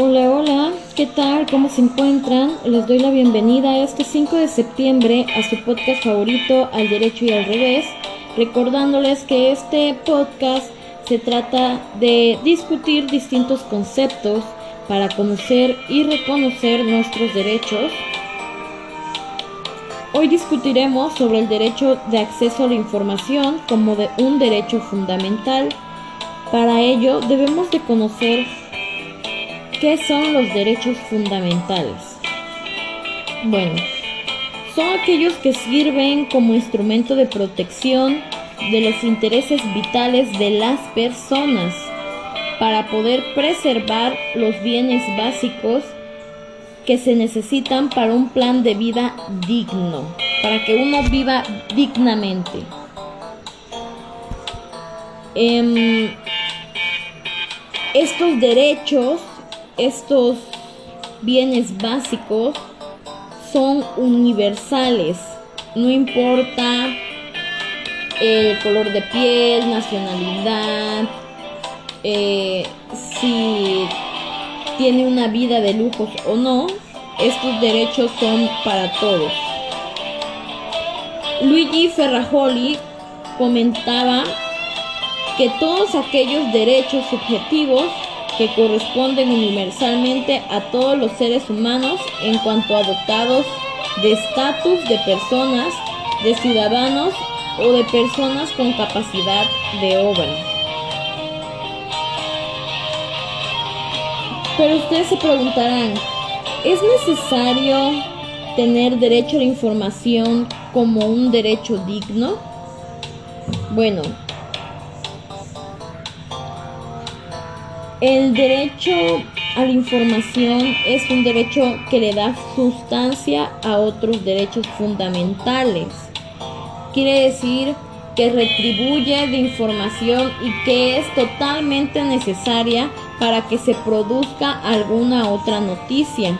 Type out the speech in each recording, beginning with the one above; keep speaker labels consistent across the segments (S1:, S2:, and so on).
S1: Hola, hola, ¿qué tal? ¿Cómo se encuentran? Les doy la bienvenida este 5 de septiembre a su podcast favorito Al Derecho y al Revés, recordándoles que este podcast se trata de discutir distintos conceptos para conocer y reconocer nuestros derechos. Hoy discutiremos sobre el derecho de acceso a la información como de un derecho fundamental. Para ello debemos de conocer ¿Qué son los derechos fundamentales? Bueno, son aquellos que sirven como instrumento de protección de los intereses vitales de las personas para poder preservar los bienes básicos que se necesitan para un plan de vida digno, para que uno viva dignamente. Em, estos derechos estos bienes básicos son universales, no importa el color de piel, nacionalidad, eh, si tiene una vida de lujos o no, estos derechos son para todos. Luigi Ferrajoli comentaba que todos aquellos derechos subjetivos que corresponden universalmente a todos los seres humanos en cuanto a dotados de estatus de personas, de ciudadanos o de personas con capacidad de obra. Pero ustedes se preguntarán, ¿es necesario tener derecho a la información como un derecho digno? Bueno, El derecho a la información es un derecho que le da sustancia a otros derechos fundamentales. Quiere decir que retribuye de información y que es totalmente necesaria para que se produzca alguna otra noticia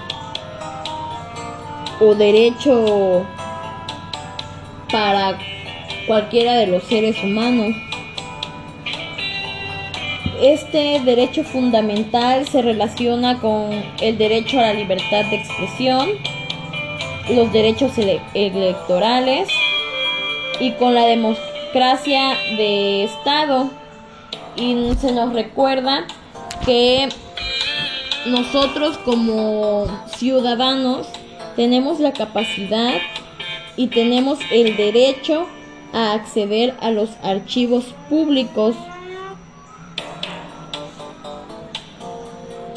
S1: o derecho para cualquiera de los seres humanos. Este derecho fundamental se relaciona con el derecho a la libertad de expresión, los derechos electorales y con la democracia de Estado. Y se nos recuerda que nosotros como ciudadanos tenemos la capacidad y tenemos el derecho a acceder a los archivos públicos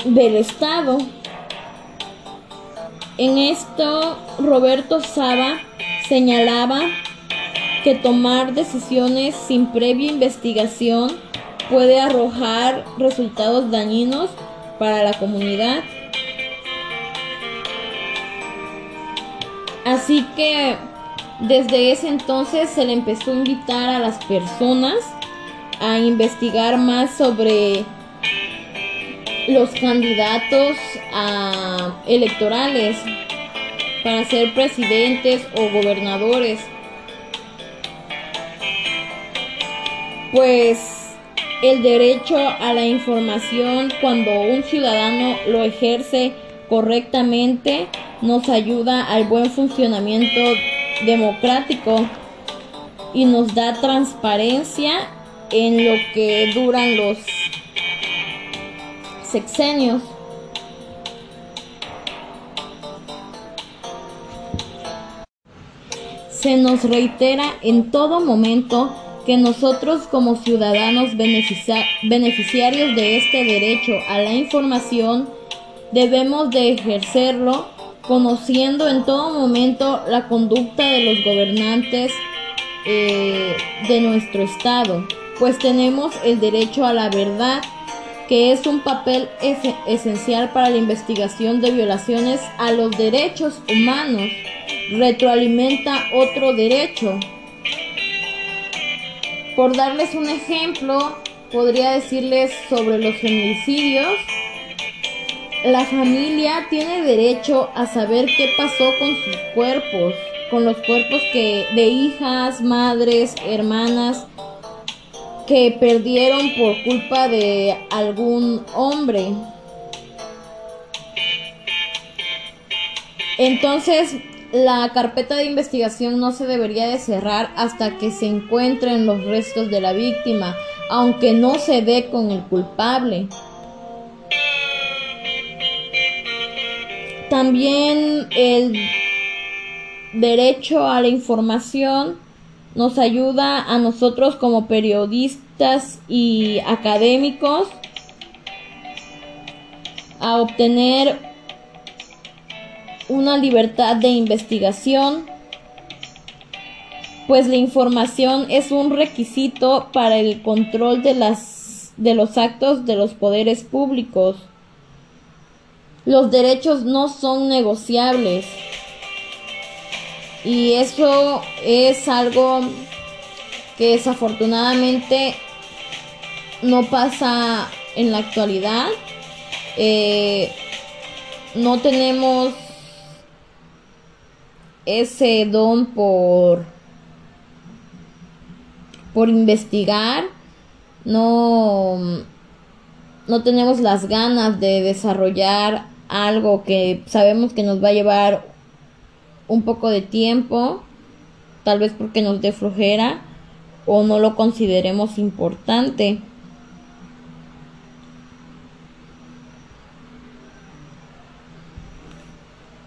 S1: del Estado. En esto, Roberto Saba señalaba que tomar decisiones sin previa investigación puede arrojar resultados dañinos para la comunidad. Así que desde ese entonces se le empezó a invitar a las personas a investigar más sobre los candidatos a electorales para ser presidentes o gobernadores. Pues el derecho a la información cuando un ciudadano lo ejerce correctamente nos ayuda al buen funcionamiento democrático y nos da transparencia en lo que duran los sexenios. Se nos reitera en todo momento que nosotros como ciudadanos beneficiarios de este derecho a la información debemos de ejercerlo conociendo en todo momento la conducta de los gobernantes eh, de nuestro estado, pues tenemos el derecho a la verdad que es un papel esencial para la investigación de violaciones a los derechos humanos, retroalimenta otro derecho. Por darles un ejemplo, podría decirles sobre los feminicidios. La familia tiene derecho a saber qué pasó con sus cuerpos, con los cuerpos que de hijas, madres, hermanas que perdieron por culpa de algún hombre. Entonces, la carpeta de investigación no se debería de cerrar hasta que se encuentren los restos de la víctima, aunque no se dé con el culpable. También el derecho a la información nos ayuda a nosotros como periodistas y académicos a obtener una libertad de investigación, pues la información es un requisito para el control de, las, de los actos de los poderes públicos. Los derechos no son negociables. Y eso es algo que desafortunadamente no pasa en la actualidad. Eh, no tenemos ese don por por investigar no no tenemos las ganas de desarrollar algo que sabemos que nos va a llevar un poco de tiempo, tal vez porque nos dé flojera o no lo consideremos importante.